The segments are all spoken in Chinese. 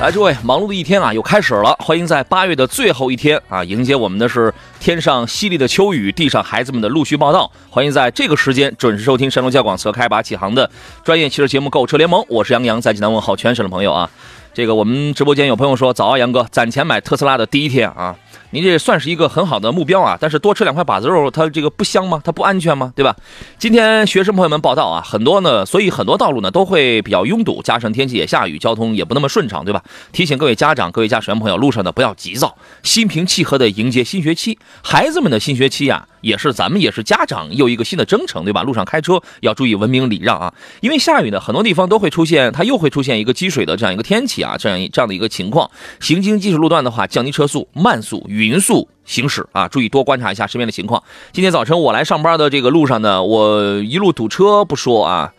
来，诸位，忙碌的一天啊，又开始了。欢迎在八月的最后一天啊，迎接我们的是天上犀利的秋雨，地上孩子们的陆续报道。欢迎在这个时间准时收听山东交广车开拔启航的专业汽车节目《购车联盟》，我是杨洋，在济南问候全省的朋友啊。这个我们直播间有朋友说，早啊，杨哥，攒钱买特斯拉的第一天啊。您这算是一个很好的目标啊，但是多吃两块把子肉，它这个不香吗？它不安全吗？对吧？今天学生朋友们报道啊，很多呢，所以很多道路呢都会比较拥堵，加上天气也下雨，交通也不那么顺畅，对吧？提醒各位家长、各位驾驶员朋友，路上呢不要急躁，心平气和的迎接新学期。孩子们的新学期呀，也是咱们也是家长又一个新的征程，对吧？路上开车要注意文明礼让啊，因为下雨呢，很多地方都会出现，它又会出现一个积水的这样一个天气啊，这样这样的一个情况。行经积水路段的话，降低车速，慢速。匀速行驶啊，注意多观察一下身边的情况。今天早晨我来上班的这个路上呢，我一路堵车不说啊，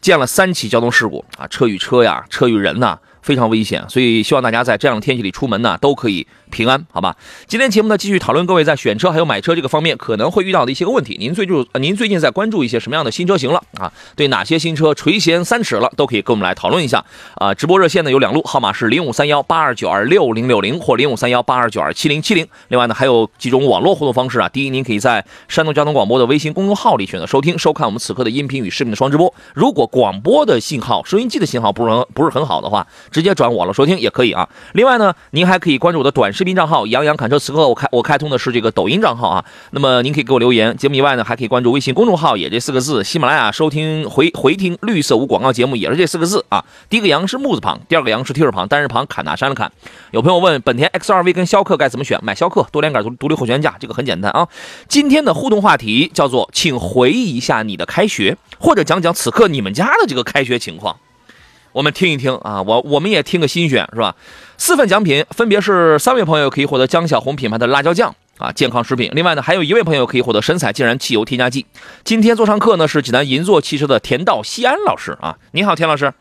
见了三起交通事故啊，车与车呀，车与人呐，非常危险。所以希望大家在这样的天气里出门呢，都可以。平安，好吧。今天节目呢，继续讨论各位在选车还有买车这个方面可能会遇到的一些个问题。您最就您最近在关注一些什么样的新车型了啊？对哪些新车垂涎三尺了，都可以跟我们来讨论一下啊。直播热线呢有两路，号码是零五三幺八二九二六零六零或零五三幺八二九二七零七零。另外呢，还有几种网络互动方式啊。第一，您可以在山东交通广播的微信公众号里选择收听收看我们此刻的音频与视频的双直播。如果广播的信号、收音机的信号不是不是很好的话，直接转我了收听也可以啊。另外呢，您还可以关注我的短视频账号杨洋。侃车此刻我开我开通的是这个抖音账号啊，那么您可以给我留言。节目以外呢，还可以关注微信公众号，也这四个字。喜马拉雅收听回回听绿色无广告节目，也是这四个字啊。第一个杨是木字旁，第二个杨是提手旁，单人旁砍哪山的砍。有朋友问本田 XRV 跟逍客该怎么选？买逍客多连杆独独立后悬架，这个很简单啊。今天的互动话题叫做，请回忆一下你的开学，或者讲讲此刻你们家的这个开学情况。我们听一听啊，我我们也听个新鲜是吧？四份奖品分别是三位朋友可以获得江小红品牌的辣椒酱啊，健康食品。另外呢，还有一位朋友可以获得神采竟然汽油添加剂。今天做上课呢是济南银座汽车的田道西安老师啊，你好，田老师。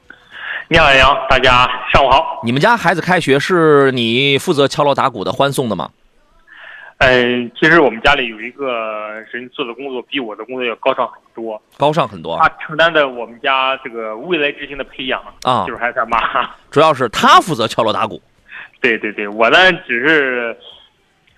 你好，杨，大家上午好。你们家孩子开学是你负责敲锣打鼓的欢送的吗？嗯，其实我们家里有一个人做的工作比我的工作要高尚很多，高尚很多。他承担的我们家这个未来之星的培养啊，就是孩子他妈，主要是他负责敲锣打鼓。对对对，我呢只是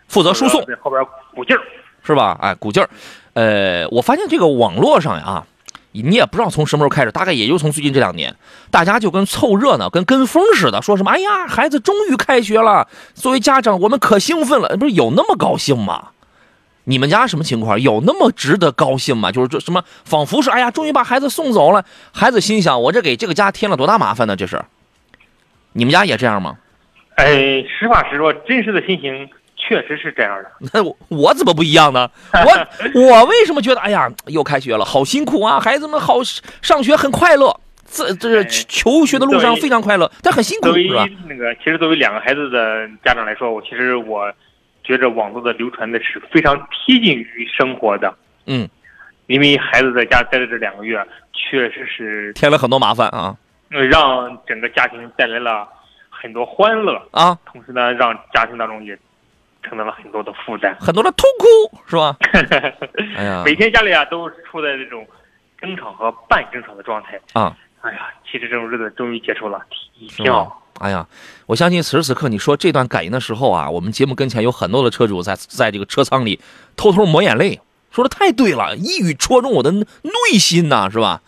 负责输送，后边鼓劲儿，是吧？哎，鼓劲儿。呃，我发现这个网络上呀。你也不知道从什么时候开始，大概也就从最近这两年，大家就跟凑热闹、跟跟风似的，说什么“哎呀，孩子终于开学了”，作为家长我们可兴奋了。不是有那么高兴吗？你们家什么情况？有那么值得高兴吗？就是这什么，仿佛是“哎呀，终于把孩子送走了”，孩子心想：“我这给这个家添了多大麻烦呢？”这是，你们家也这样吗？哎，实话实说，真实的心情。确实是这样的，那我我怎么不一样呢？我我为什么觉得哎呀，又开学了，好辛苦啊！孩子们好上学很快乐，这这求学的路上非常快乐，但很辛苦，是吧？那个，其实作为两个孩子的家长来说，我其实我觉着网络的流传的是非常贴近于生活的。嗯，因为孩子在家待了这两个月，确实是添了很多麻烦啊，让整个家庭带来了很多欢乐啊，同时呢，让家庭当中也。承担了很多的负担，很多的痛苦，是吧？哎呀，每天家里啊都处在这种争吵和半争吵的状态啊！哎呀，其实这种日子终于结束了，挺好。哎呀，我相信此时此刻你说这段感言的时候啊，我们节目跟前有很多的车主在在这个车舱里偷偷抹眼泪，说的太对了，一语戳中我的内心呐，是吧？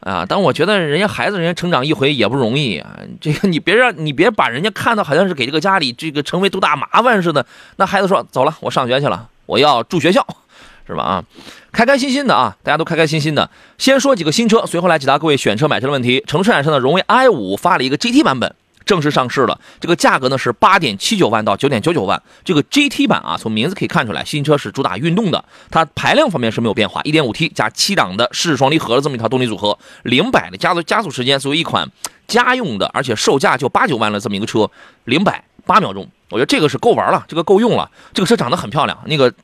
啊，但我觉得人家孩子，人家成长一回也不容易啊。这个你别让你别把人家看到好像是给这个家里这个成为多大麻烦似的。那孩子说走了，我上学去了，我要住学校，是吧？啊，开开心心的啊，大家都开开心心的。先说几个新车，随后来解答各位选车买车的问题。城市产生的荣威 i 五发了一个 GT 版本。正式上市了，这个价格呢是八点七九万到九点九九万。这个 GT 版啊，从名字可以看出来，新车是主打运动的。它排量方面是没有变化，一点五 T 加七档的湿式双离合的这么一套动力组合，零百的加速加速时间，作为一款家用的，而且售价就八九万的这么一个车，零百八秒钟，我觉得这个是够玩了，这个够用了。这个车长得很漂亮，那个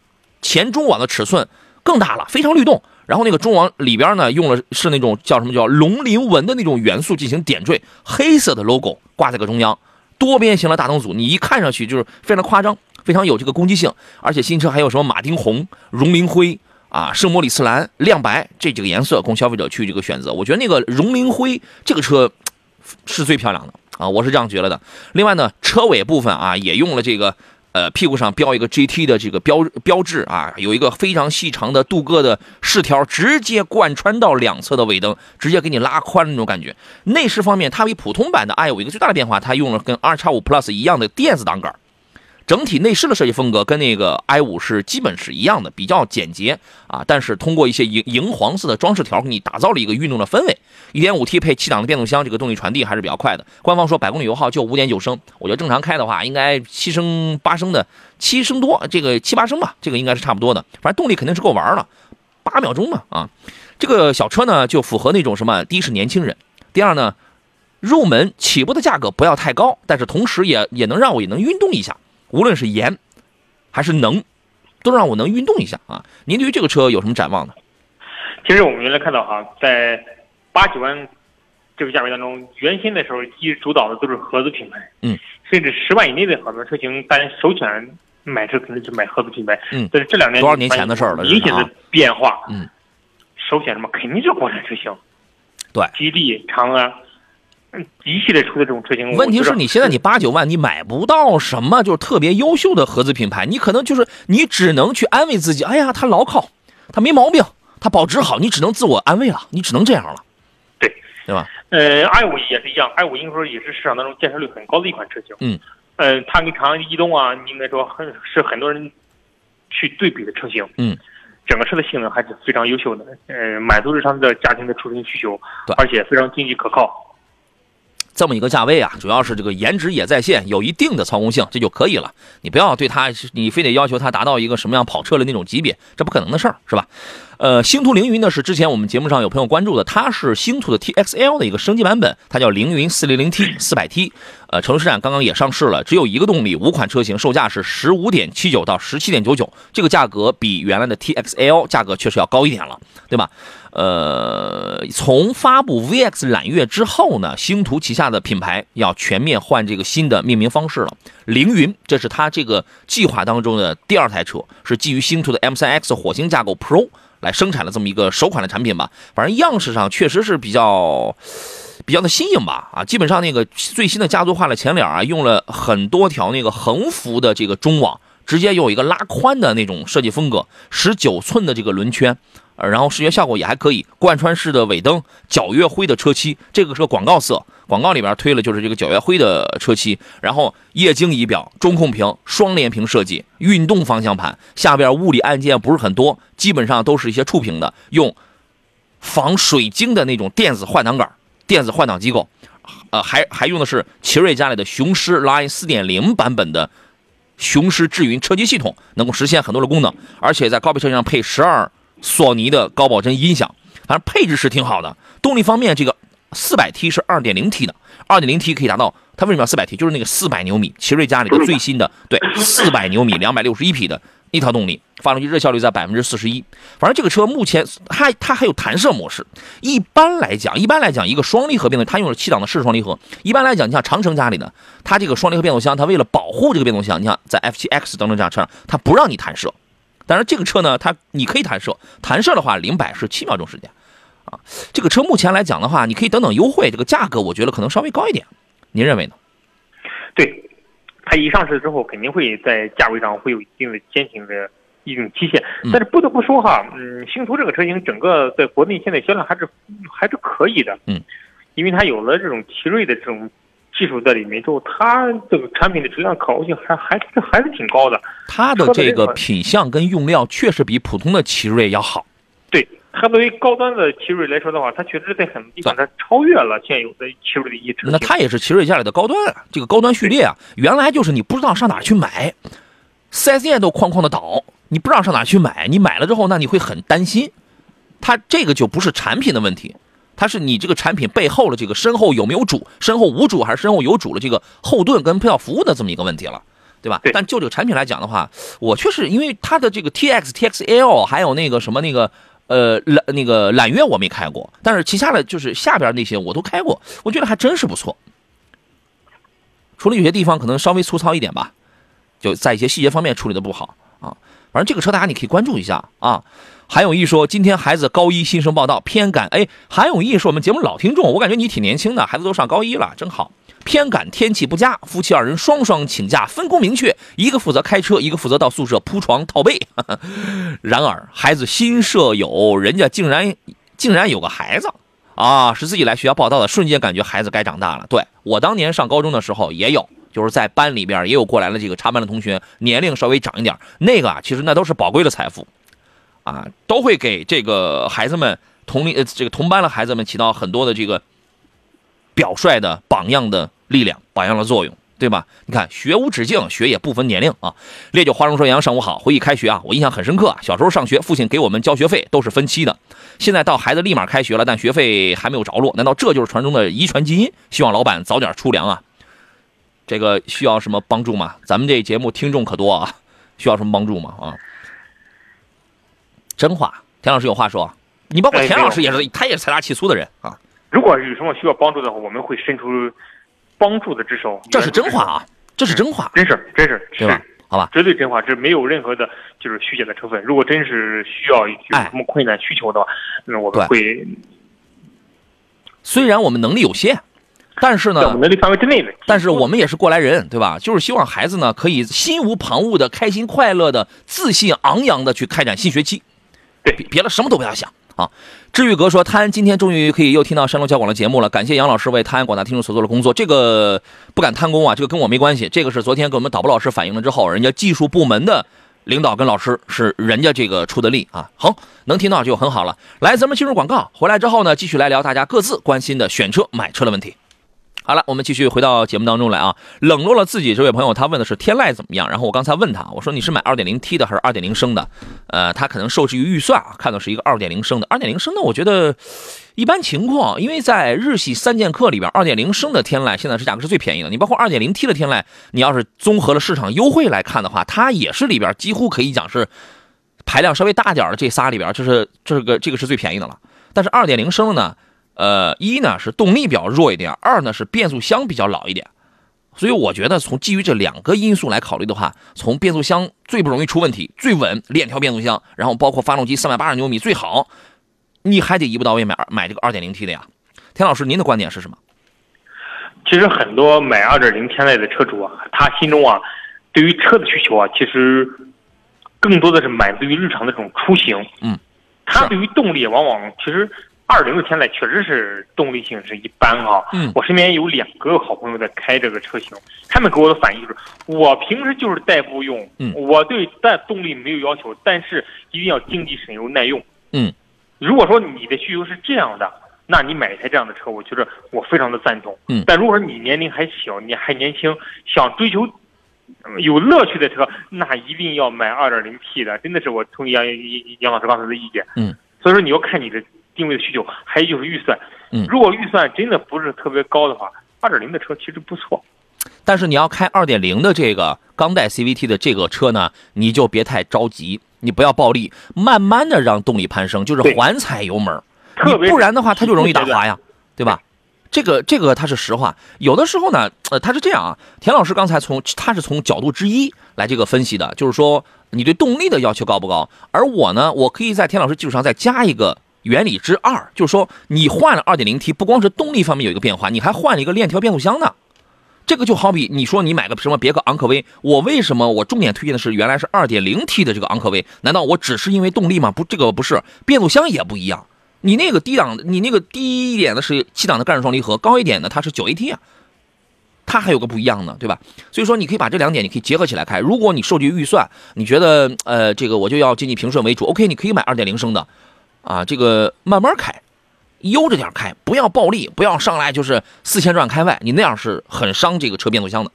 前中网的尺寸更大了，非常律动。然后那个中网里边呢，用了是那种叫什么叫龙鳞纹的那种元素进行点缀，黑色的 logo 挂在个中央，多边形的大灯组，你一看上去就是非常夸张，非常有这个攻击性。而且新车还有什么马丁红、荣林灰啊、圣莫里斯蓝、亮白这几个颜色供消费者去这个选择。我觉得那个荣林灰这个车是最漂亮的啊，我是这样觉得的。另外呢，车尾部分啊也用了这个。呃，屁股上标一个 GT 的这个标标志啊，有一个非常细长的镀铬的饰条，直接贯穿到两侧的尾灯，直接给你拉宽那种感觉。内饰方面，它比普通版的 i 有一个最大的变化，它用了跟 R 叉五 Plus 一样的电子挡杆。整体内饰的设计风格跟那个 i 五是基本是一样的，比较简洁啊。但是通过一些银银黄色的装饰条，给你打造了一个运动的氛围。1.5T 配七档的变速箱，这个动力传递还是比较快的。官方说百公里油耗就5.9升，我觉得正常开的话，应该七升八升的，七升多，这个七八升吧，这个应该是差不多的。反正动力肯定是够玩了，八秒钟嘛啊。这个小车呢，就符合那种什么，第一是年轻人，第二呢，入门起步的价格不要太高，但是同时也也能让我也能运动一下。无论是颜还是能，都让我能运动一下啊！您对于这个车有什么展望呢？其实我们原来看到哈，在八九万这个价位当中，原先的时候一直主导的都是合资品牌，嗯，甚至十万以内的很多车型，大家首选买车肯定是买合资品牌，嗯，但是这两年多少年前的事儿了，明显的变化，嗯，首选什么肯定是国产车型，对，吉利、长安。一系列出的这种车型，问题是你现在你八九万你买不到什么就是特别优秀的合资品牌，你可能就是你只能去安慰自己，哎呀，它牢靠，它没毛病，它保值好，你只能自我安慰了，你只能这样了，对对吧？呃，i 五也是一样，i 五应该说也是市场当中建设率很高的一款车型，嗯，呃，它跟长安逸动啊，应该说很是很多人去对比的车型，嗯，整个车的性能还是非常优秀的，呃，满足日常的家庭的出行需求，对，而且非常经济可靠。这么一个价位啊，主要是这个颜值也在线，有一定的操控性，这就可以了。你不要对它，你非得要求它达到一个什么样跑车的那种级别，这不可能的事儿，是吧？呃，星途凌云呢是之前我们节目上有朋友关注的，它是星途的 TXL 的一个升级版本，它叫凌云 400T 400T。呃，城市站刚刚也上市了，只有一个动力，五款车型，售价是十五点七九到十七点九九，这个价格比原来的 TXL 价格确实要高一点了，对吧？呃，从发布 VX 揽月之后呢，星途旗下的品牌要全面换这个新的命名方式了。凌云，这是它这个计划当中的第二台车，是基于星途的 M3X 火星架构 Pro 来生产的这么一个首款的产品吧。反正样式上确实是比较。比较的新颖吧，啊，基本上那个最新的家族化的前脸啊，用了很多条那个横幅的这个中网，直接有一个拉宽的那种设计风格，十九寸的这个轮圈，呃，然后视觉效果也还可以，贯穿式的尾灯，皎月灰的车漆，这个是个广告色，广告里边推了就是这个皎月灰的车漆，然后液晶仪表，中控屏，双联屏设计，运动方向盘，下边物理按键不是很多，基本上都是一些触屏的，用防水晶的那种电子换挡杆。电子换挡机构，呃，还还用的是奇瑞家里的雄狮 Line 4.0版本的雄狮智云车机系统，能够实现很多的功能，而且在高配车型上配十二索尼的高保真音响，反正配置是挺好的。动力方面，这个 400T 是 2.0T 的，2.0T 可以达到它为什么要 400T？就是那个400牛米，奇瑞家里的最新的对400牛米261匹的。一套动力，发动机热效率在百分之四十一。反正这个车目前它它还有弹射模式。一般来讲，一般来讲，一个双离合变速，它用了七档的湿双离合。一般来讲，你像长城家里的，它这个双离合变速箱，它为了保护这个变速箱，你像在 F7X 等等这样车上，它不让你弹射。但是这个车呢，它你可以弹射，弹射的话零百是七秒钟时间。啊，这个车目前来讲的话，你可以等等优惠，这个价格我觉得可能稍微高一点。您认为呢？对。它一上市之后，肯定会在价位上会有一定的先行的一种期限。但是不得不说哈，嗯，星途这个车型整个在国内现在销量还是还是可以的。嗯，因为它有了这种奇瑞的这种技术在里面之后，它这个产品的质量可靠性还还是还是挺高的。它的这个品相跟用料确实比普通的奇瑞要好。对。它作为高端的奇瑞来说的话，它确实在很多地方它超越了现有的奇瑞的一车。那它也是奇瑞家里的高端，啊这个高端序列啊，原来就是你不知道上哪去买，4S 店都哐哐的倒，你不知道上哪去买，你买了之后，那你会很担心。它这个就不是产品的问题，它是你这个产品背后的这个身后有没有主，身后无主还是身后有主的这个后盾跟配套服务的这么一个问题了，对吧？对但就这个产品来讲的话，我确实因为它的这个 T X T X L 还有那个什么那个呃揽那个揽月我没开过，但是旗下的就是下边那些我都开过，我觉得还真是不错。除了有些地方可能稍微粗糙一点吧，就在一些细节方面处理的不好啊。反正这个车大家你可以关注一下啊。韩永义说，今天孩子高一新生报道，偏感。哎，韩永义是我们节目老听众，我感觉你挺年轻的，孩子都上高一了，真好。偏赶天气不佳，夫妻二人双双请假，分工明确，一个负责开车，一个负责到宿舍铺床套被。然而，孩子新舍友，人家竟然竟然有个孩子啊，是自己来学校报道的，瞬间感觉孩子该长大了。对我当年上高中的时候也有，就是在班里边也有过来的这个插班的同学，年龄稍微长一点，那个啊，其实那都是宝贵的财富，啊，都会给这个孩子们同龄呃这个同班的孩子们起到很多的这个表率的榜样的力量、榜样的作用，对吧？你看，学无止境，学也不分年龄啊。烈酒花生说：“杨上午好，回忆开学啊，我印象很深刻啊。小时候上学，父亲给我们交学费都是分期的，现在到孩子立马开学了，但学费还没有着落，难道这就是传中的遗传基因？希望老板早点出粮啊！这个需要什么帮助吗？咱们这节目听众可多啊，需要什么帮助吗？啊，真话，田老师有话说，你包括哎田老师也没是，他也是财大气粗的人啊，如果有什么需要帮助的话，我们会伸出帮助的之手。这是真话啊，这是真话，真是真是对吧？好吧，绝对真话，这没有任何的就是虚假的成分。如果真是需要有哎什么困难需求的话，那我们会虽然我们能力有限，但是呢在我们，能力范围之内的。但是我们也是过来人，对吧？就是希望孩子呢可以心无旁骛的、开心快乐的、自信昂扬的去开展新学期。对别别的什么都不要想啊。治愈哥说，泰安今天终于可以又听到山东交广的节目了，感谢杨老师为泰安广大听众所做的工作。这个不敢贪功啊，这个跟我没关系，这个是昨天给我们导播老师反映了之后，人家技术部门的领导跟老师是人家这个出的力啊。好，能听到就很好了。来，咱们进入广告，回来之后呢，继续来聊大家各自关心的选车、买车的问题。好了，我们继续回到节目当中来啊。冷落了自己这位朋友，他问的是天籁怎么样？然后我刚才问他，我说你是买 2.0T 的还是2.0升的？呃，他可能受制于预算啊，看到是一个2.0升的。2.0升的我觉得一般情况，因为在日系三剑客里边，2.0升的天籁现在是价格是最便宜的。你包括 2.0T 的天籁，你要是综合了市场优惠来看的话，它也是里边几乎可以讲是排量稍微大点的这仨里边，就是这个这个是最便宜的了。但是2.0升的呢？呃，一呢是动力比较弱一点，二呢是变速箱比较老一点，所以我觉得从基于这两个因素来考虑的话，从变速箱最不容易出问题、最稳，链条变速箱，然后包括发动机三百八十牛米最好，你还得一步到位买买这个二点零 T 的呀。田老师，您的观点是什么？其实很多买二点零天籁的车主啊，他心中啊，对于车的需求啊，其实更多的是满足于日常的这种出行。嗯，他对于动力往往其实2.0的天籁确实是动力性是一般哈、嗯我身边有两个好朋友在开这个车型，他们给我的反应就是，我平时就是代步用，嗯我对但动力没有要求，但是一定要经济省油耐用。嗯，如果说你的需求是这样的，那你买一台这样的车，我觉得我非常的赞同。嗯但如果说你年龄还小，你还年轻，想追求呃有乐趣的车，那一定要买 2.0T 的。真的是我同意杨杨杨老师刚才的意见。嗯，所以说你要看你的定位的需求，还有就是预算。嗯如果预算真的不是特别高的话二点零的车其实不错。但是你要开二点零的这个钢带 CVT 的这个车呢，你就别太着急，你不要暴力，慢慢的让动力攀升，就是缓踩油门。特别你不然的话，它就容易打滑呀，对吧？这个这个它是实话，有的时候呢，呃，它是这样啊。田老师刚才从他是从角度之一来这个分析的，就是说你对动力的要求高不高？而我呢，我可以在田老师基础上再加一个原理之二，就是说你换了 2.0T，不光是动力方面有一个变化，你还换了一个链条变速箱呢。这个就好比你说你买个什么别克昂科威，我为什么我重点推荐的是原来是 2.0T 的这个昂科威？难道我只是因为动力吗？不，这个不是，变速箱也不一样。你那个低档，你那个低一点的是七档的干式双离合，高一点的它是九 AT 啊，它还有个不一样呢，对吧？所以说你可以把这两点你可以结合起来开。如果你受制于预算，你觉得呃这个我就要经济平顺为主，OK，你可以买2.0升的，啊，这个慢慢开，悠着点开，不要暴力，不要上来就是四千转开外，你那样是很伤这个车变速箱的，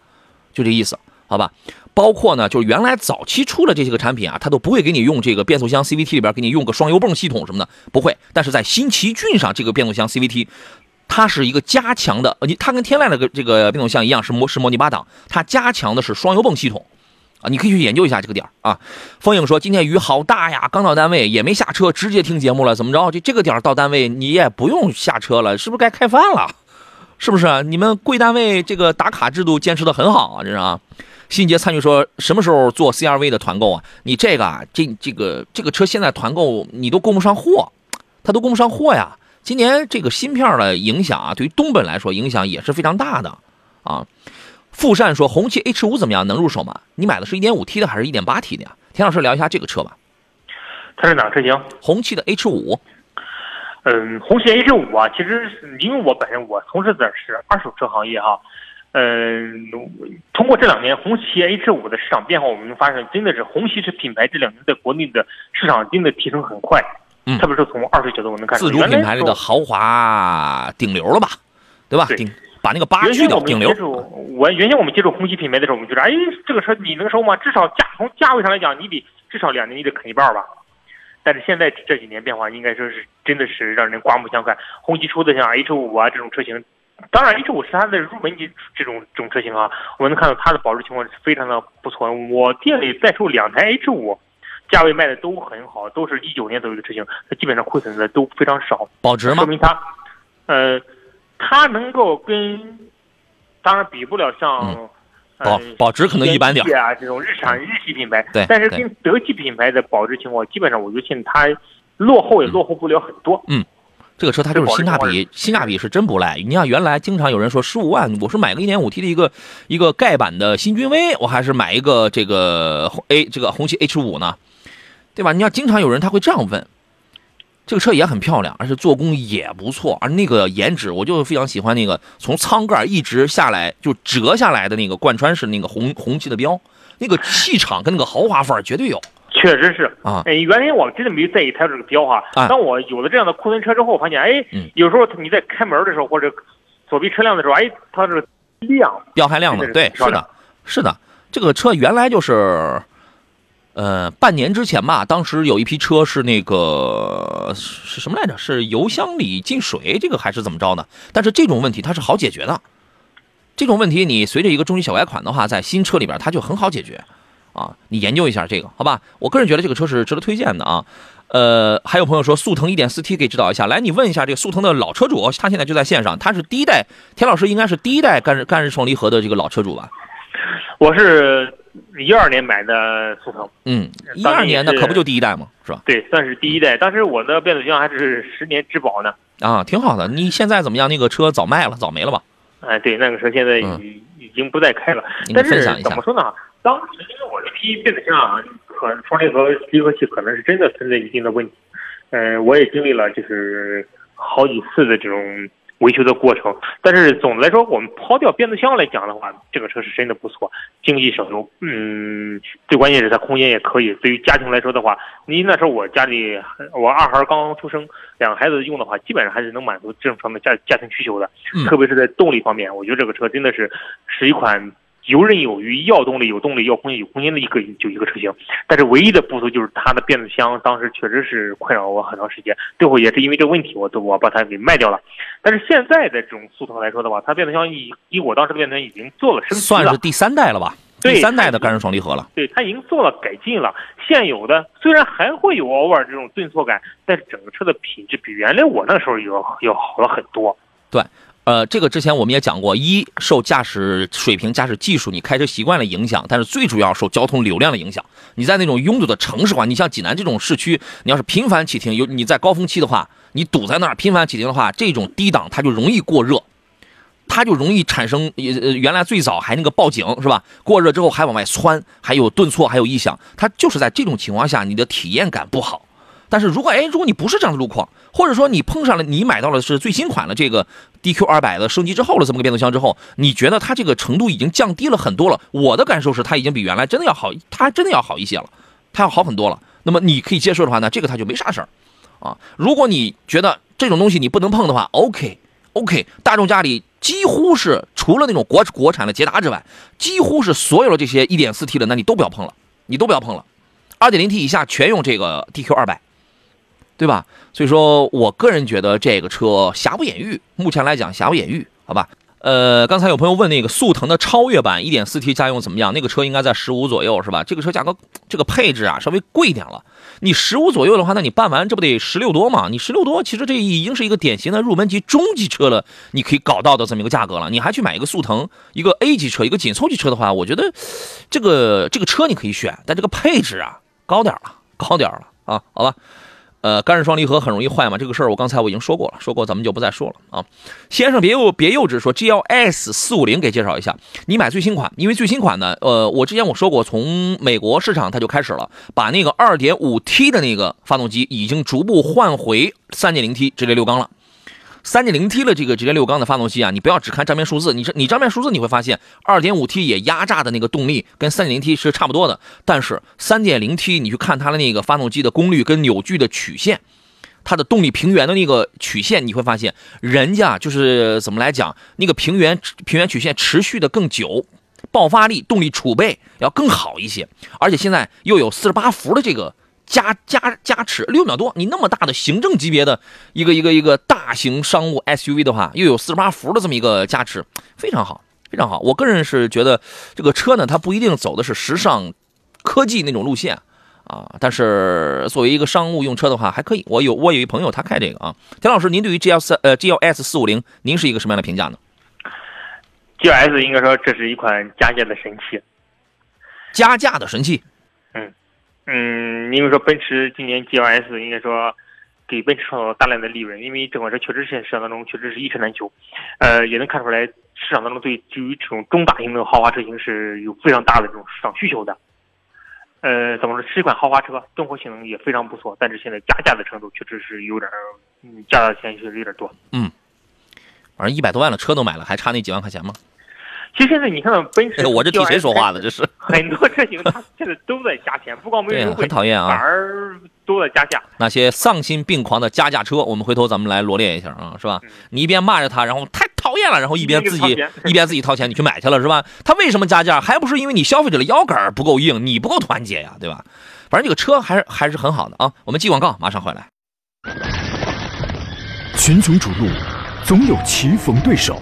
就这意思好吧？包括呢，就是原来早期出的这些个产品啊，它都不会给你用这个变速箱 CVT 里边给你用个双油泵系统什么的，不会。但是在新奇骏上，这个变速箱 CVT，它是一个加强的，你它跟天籁的个这个变速箱一样，是模是模拟八档，它加强的是双油泵系统。啊，你可以去研究一下这个点啊。风影说今天雨好大呀，刚到单位也没下车，直接听节目了。怎么着？这这个点到单位你也不用下车了，是不是该开饭了？是不是？你们贵单位这个打卡制度坚持的很好啊，这是啊。新杰参与说什么时候做 CRV 的团购啊？你这个啊，这这个这个车现在团购你都供不上货，它都供不上货呀。今年这个芯片的影响啊，对于东本来说影响也是非常大的啊。富善说：“红旗 H 五怎么样？能入手吗？你买的是一点五 T 的还是一点八 T 的呀？”田老师聊一下这个车吧。它是哪个车型？红旗的 H 五。嗯，红旗 H 五啊，其实因为我本身我从事的是二手车行业哈，嗯，通过这两年红旗 H 五的市场变化，我们发现真的是红旗是品牌这两年在国内的市场真的提升很快。嗯，特别是从二手角度我能看自主品牌里的豪华顶流了吧？对吧？顶。把那个八去掉，顶流。我原先我们接触红旗品牌的时候，我们觉得，哎，这个车你能收吗？至少价从价位上来讲，你得至少两年你得啃一半吧。但是现在这几年变化，应该说是真的是让人刮目相看。红旗出的像 H 五啊这种车型，当然 H 五是它的入门级这种这种车型啊，我们能看到它的保值情况是非常的不错。我店里在售两台 H 五，价位卖的都很好，都是一九年左右的车型，它基本上亏损的都非常少。保值吗？说明它，呃。它能够跟，当然比不了像保保值可能一般点啊这种日产日系品牌，对，但是跟德系品牌的保值情况，基本上我觉得现在它落后也落后不了很多。嗯，这个车它就是性价比，性价比是真不赖。你像原来经常有人说十五万，我是买个一点五 T 的一个一个盖板的新君威，我还是买一个这个 A 这个红旗 H 五呢，对吧？你要经常有人他会这样问。这个车也很漂亮，而且做工也不错，而那个颜值，我就非常喜欢那个从舱盖一直下来就折下来的那个贯穿式那个红红旗的标，那个气场跟那个豪华范儿绝对有。确实是啊，哎，原来我真的没在意它这个标哈，当我有了这样的库存车之后，我发现，哎，有时候你在开门的时候或者锁闭车辆的时候，哎，它是亮，标还亮呢，对，是的，是的，这个车原来就是。呃，半年之前吧，当时有一批车是那个是什么来着？是油箱里进水，这个还是怎么着呢？但是这种问题它是好解决的。这种问题你随着一个中级小改款的话，在新车里边它就很好解决啊。你研究一下这个，好吧？我个人觉得这个车是值得推荐的啊。呃，还有朋友说速腾 1.4T 可以指导一下，来，你问一下这个速腾的老车主，他现在就在线上，他是第一代，田老师应该是第一代干干式双离合的这个老车主吧？我是。一二年买的速腾，嗯，一二年的可不就第一代吗？是吧？对，算是第一代。当时我的变速箱还是十年质保呢。啊，挺好的。你现在怎么样？那个车早卖了，早没了吧？哎，对，那个车现在已已经不再开了。但是怎么说呢？当时因为我这批变速箱啊，可双离合离合器可能是真的存在一定的问题。嗯，我也经历了就是好几次的这种。维修的过程，但是总的来说，我们抛掉变速箱来讲的话，这个车是真的不错，经济省油。嗯，最关键是它空间也可以。对于家庭来说的话，你那时候我家里我二孩刚刚出生，两个孩子用的话，基本上还是能满足正常的家家庭需求的。特别是在动力方面，我觉得这个车真的是是一款。游刃有余，要动力有动力，要空间有空间的一个就一个车型，但是唯一的不足就是它的变速箱，当时确实是困扰我很长时间，最后也是因为这个问题，我都我把它给卖掉了。但是现在的这种速腾来说的话，它变速箱以以我当时的变速箱已经做了升级了，算是第三代了吧？第三代的干式双离合了。对，它已经做了改进了。现有的虽然还会有偶尔这种顿挫感，但是整个车的品质比原来我那时候要要好了很多。对。呃，这个之前我们也讲过，一受驾驶水平、驾驶技术、你开车习惯的影响，但是最主要受交通流量的影响。你在那种拥堵的城市化，你像济南这种市区，你要是频繁启停，有你在高峰期的话，你堵在那儿频繁启停的话，这种低档它就容易过热，它就容易产生呃原来最早还那个报警是吧？过热之后还往外窜，还有顿挫，还有异响，它就是在这种情况下，你的体验感不好。但是如果哎，如果你不是这样的路况，或者说你碰上了，你买到了是最新款的这个 DQ 二百的升级之后的这么个变速箱之后，你觉得它这个程度已经降低了很多了。我的感受是，它已经比原来真的要好，它真的要好一些了，它要好很多了。那么你可以接受的话呢，这个它就没啥事儿，啊。如果你觉得这种东西你不能碰的话，OK OK，大众家里几乎是除了那种国国产的捷达之外，几乎是所有的这些 1.4T 的，那你都不要碰了，你都不要碰了。2.0T 以下全用这个 DQ 二百，对吧？所以说我个人觉得这个车瑕不掩瑜，目前来讲瑕不掩瑜，好吧？呃，刚才有朋友问那个速腾的超越版 1.4T 家用怎么样？那个车应该在十五左右，是吧？这个车价格，这个配置啊，稍微贵一点了。你十五左右的话，那你办完这不得十六多吗？你十六多，其实这已经是一个典型的入门级中级车了，你可以搞到的这么一个价格了。你还去买一个速腾，一个 A 级车，一个紧凑级车的话，我觉得这个这个车你可以选，但这个配置啊，高点了，高点了啊，好吧。呃，干式双离合很容易坏嘛？这个事儿我刚才我已经说过了，说过咱们就不再说了啊。先生别幼别幼稚，说 GLS 四五零给介绍一下。你买最新款，因为最新款呢，呃，我之前我说过，从美国市场它就开始了，把那个二点五 T 的那个发动机已经逐步换回三点零 T 直列六缸了。三点零 T 的这个直列六缸的发动机啊，你不要只看账面数字，你这你账面数字你会发现，二点五 T 也压榨的那个动力跟三点零 T 是差不多的，但是三点零 T 你去看它的那个发动机的功率跟扭矩的曲线，它的动力平原的那个曲线，你会发现人家就是怎么来讲，那个平原平原曲线持续的更久，爆发力、动力储备要更好一些，而且现在又有四十八伏的这个。加加加持六秒多，你那么大的行政级别的一个一个一个大型商务 SUV 的话，又有四十八伏的这么一个加持，非常好，非常好。我个人是觉得这个车呢，它不一定走的是时尚科技那种路线啊，但是作为一个商务用车的话，还可以。我有我有一朋友他开这个啊，田老师，您对于 G L 三呃 G L S 四五零，您是一个什么样的评价呢？G L S 应该说这是一款加价的神器，加价的神器。嗯，嗯因为说奔驰今年 G L S 应该说给奔驰创造了大量的利润，因为这款车确实现市场当中确实是一车难求，呃，也能看出来市场当中对对于这种中大型的豪华车型是有非常大的这种市场需求的。呃，怎么说是一款豪华车，综合性能也非常不错，但是现在加价的程度确实是有点，嗯，加的钱确实有点多。嗯，反正一百多万的车都买了，还差那几万块钱吗？其实现在你看到奔驰，我这替谁说话呢？这是很多车型，它现在都在加钱，不光没有优惠，很讨厌啊，反而都在加价。那些丧心病狂的加价车，我们回头咱们来罗列一下啊，是吧？你一边骂着他，然后太讨厌了，然后一边自己一边自己掏钱，你去买去了，是吧？他为什么加价？还不是因为你消费者的腰杆不够硬，你不够团结呀，对吧？反正这个车还是还是很好的啊。我们记广告，马上回来。群雄逐鹿，总有棋逢对手。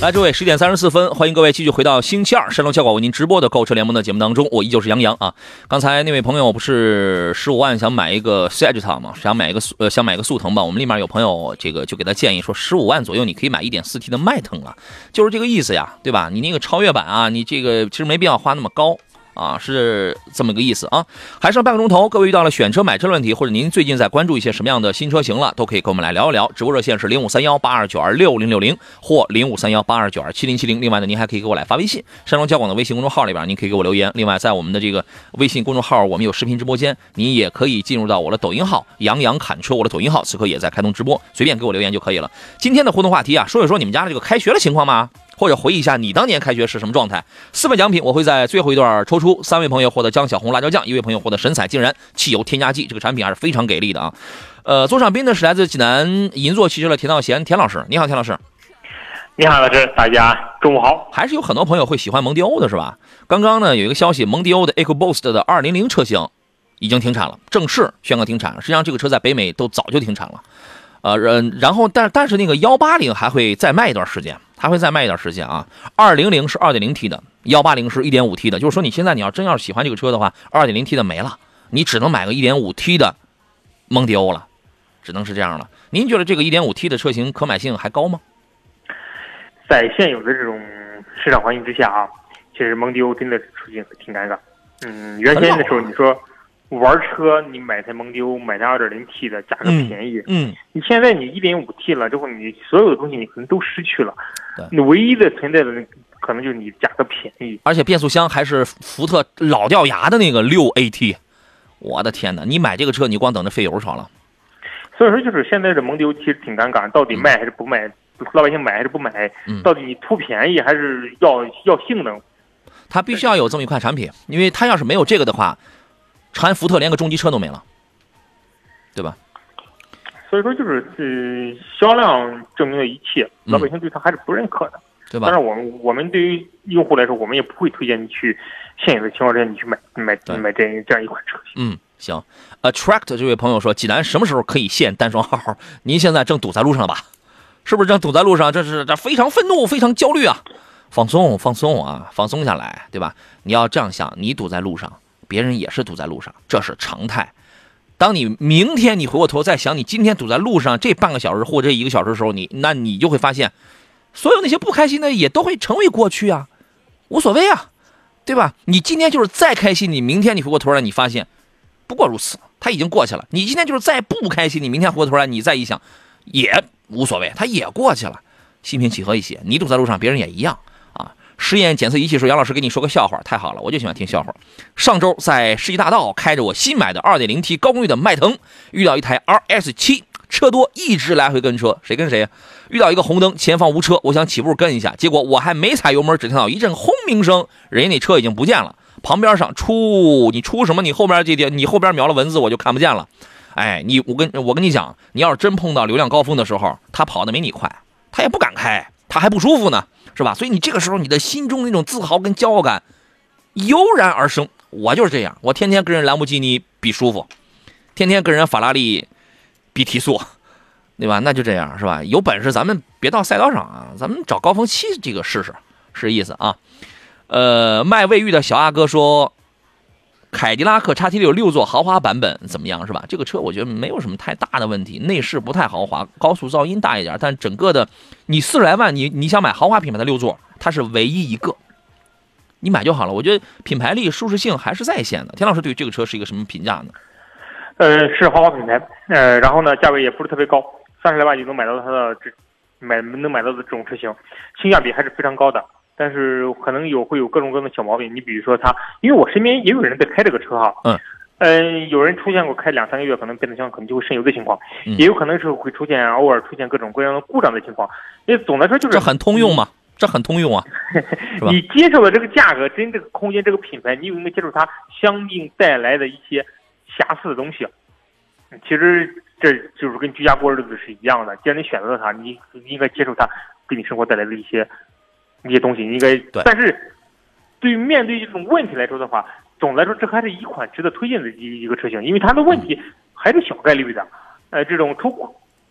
来，诸位，十点三十四分，欢迎各位继续回到星期二山东交广为您直播的购车联盟的节目当中，我依旧是杨洋啊。刚才那位朋友不是十五万想买一个 s a g i t a 吗？想买一个速呃想买个速腾吧？我们立马有朋友这个就给他建议说，十五万左右你可以买一点四 T 的迈腾了，就是这个意思呀，对吧？你那个超越版啊，你这个其实没必要花那么高。啊，是这么个意思啊！还剩半个钟头，各位遇到了选车、买车的问题，或者您最近在关注一些什么样的新车型了，都可以跟我们来聊一聊。直播热线是零五三幺八二九二六零六零或零五三幺八二九二七零七零。另外呢，您还可以给我来发微信，山东交广的微信公众号里边，您可以给我留言。另外，在我们的这个微信公众号，我们有视频直播间，您也可以进入到我的抖音号“杨洋侃车”，我的抖音号此刻也在开通直播，随便给我留言就可以了。今天的互动话题啊，说一说你们家的这个开学的情况吗？或者回忆一下你当年开学是什么状态？四份奖品我会在最后一段抽出，三位朋友获得江小红辣椒酱，一位朋友获得神采竟然汽油添加剂，这个产品还是非常给力的啊！呃，座上宾呢是来自济南银座汽车的田道贤田老师，你好，田老师。你好，老师，大家中午好。还是有很多朋友会喜欢蒙迪欧的是吧？刚刚呢有一个消息，蒙迪欧的 EcoBoost 的200车型已经停产了，正式宣告停产。实际上这个车在北美都早就停产了，呃，然后但但是那个180还会再卖一段时间。还会再卖一点时间啊！二零零是二点零 T 的，幺八零是一点五 T 的。就是说，你现在你要真要是喜欢这个车的话，二点零 T 的没了，你只能买个一点五 T 的蒙迪欧了，只能是这样了。您觉得这个一点五 T 的车型可买性还高吗？在现有的这种市场环境之下啊，其实蒙迪欧真的处境挺尴尬。嗯，原先的时候你说。玩车，你买台蒙迪欧，买台二点零 T 的，价格便宜。嗯，你现在你一点五 T 了之后，你所有的东西你可能都失去了。你唯一的存在的可能就是你价格便宜，而且变速箱还是福特老掉牙的那个六 AT。我的天哪！你买这个车，你光等着费油少了。所以说，就是现在的蒙迪欧其实挺尴尬，到底卖还是不卖？老百姓买还是不买？到底你图便宜还是要要性能？它必须要有这么一款产品，因为它要是没有这个的话，长安福特连个中级车都没了，对吧？所以说，就是呃，销量证明了一切，老百姓对它还是不认可的，对吧？但是我们我们对于用户来说，我们也不会推荐你去现有的情况之下你去买买买这这样一款车型。嗯。行，attract 这位朋友说，济南什么时候可以限单双号？您现在正堵在路上了吧？是不是正堵在路上？这是这非常愤怒，非常焦虑啊！放松，放松啊，放松下来，对吧？你要这样想，你堵在路上，别人也是堵在路上，这是常态。当你明天你回过头再想你今天堵在路上这半个小时或者一个小时的时候，你那你就会发现，所有那些不开心的也都会成为过去啊，无所谓啊，对吧？你今天就是再开心，你明天你回过头来你发现。不过如此，他已经过去了。你今天就是再不开心，你明天回过头来，你再一想，也无所谓，他也过去了，心平气和一些。你堵在路上，别人也一样。实验检测仪器说：“杨老师给你说个笑话，太好了，我就喜欢听笑话。”上周在世纪大道开着我新买的 2.0T 高功率的迈腾，遇到一台 RS7，车多一直来回跟车，谁跟谁呀？遇到一个红灯，前方无车，我想起步跟一下，结果我还没踩油门，只听到一阵轰鸣声，人家那车已经不见了。旁边上出你出什么？你后边这点，你后边描了文字，我就看不见了。哎，你我跟我跟你讲，你要是真碰到流量高峰的时候，他跑的没你快，他也不敢开，他还不舒服呢，是吧？所以你这个时候，你的心中那种自豪跟骄傲感油然而生。我就是这样，我天天跟人兰博基尼比舒服，天天跟人法拉利比提速，对吧？那就这样，是吧？有本事咱们别到赛道上啊，咱们找高峰期这个试试，是意思啊。呃，卖卫浴的小阿哥说，凯迪拉克叉 T 六六座豪华版本怎么样？是吧？这个车我觉得没有什么太大的问题，内饰不太豪华，高速噪音大一点，但整个的，你四十来万，你你想买豪华品牌的六座，它是唯一一个，你买就好了。我觉得品牌力、舒适性还是在线的。田老师对这个车是一个什么评价呢？呃，是豪华品牌，呃，然后呢，价位也不是特别高，三十来万就能买到它的这买能买到的这种车型，性价比还是非常高的。但是可能有会有各种各样的小毛病，你比如说它，因为我身边也有人在开这个车哈，嗯，嗯，有人出现过开两三个月，可能变速箱可能就会渗油的情况，也有可能是会出现偶尔出现各种各样的故障的情况。因为总的来说就是这很通用嘛，这很通用啊，你接受的这个价格，真这个空间这个品牌，你有没有接受它相应带来的一些瑕疵的东西？其实这就是跟居家过日子是一样的，既然你选择了它，你应该接受它给你生活带来的一些。一些东西应该，但是对于面对这种问题来说的话，总的来说这还是一款值得推荐的一一个车型，因为它的问题还是小概率的，呃，这种出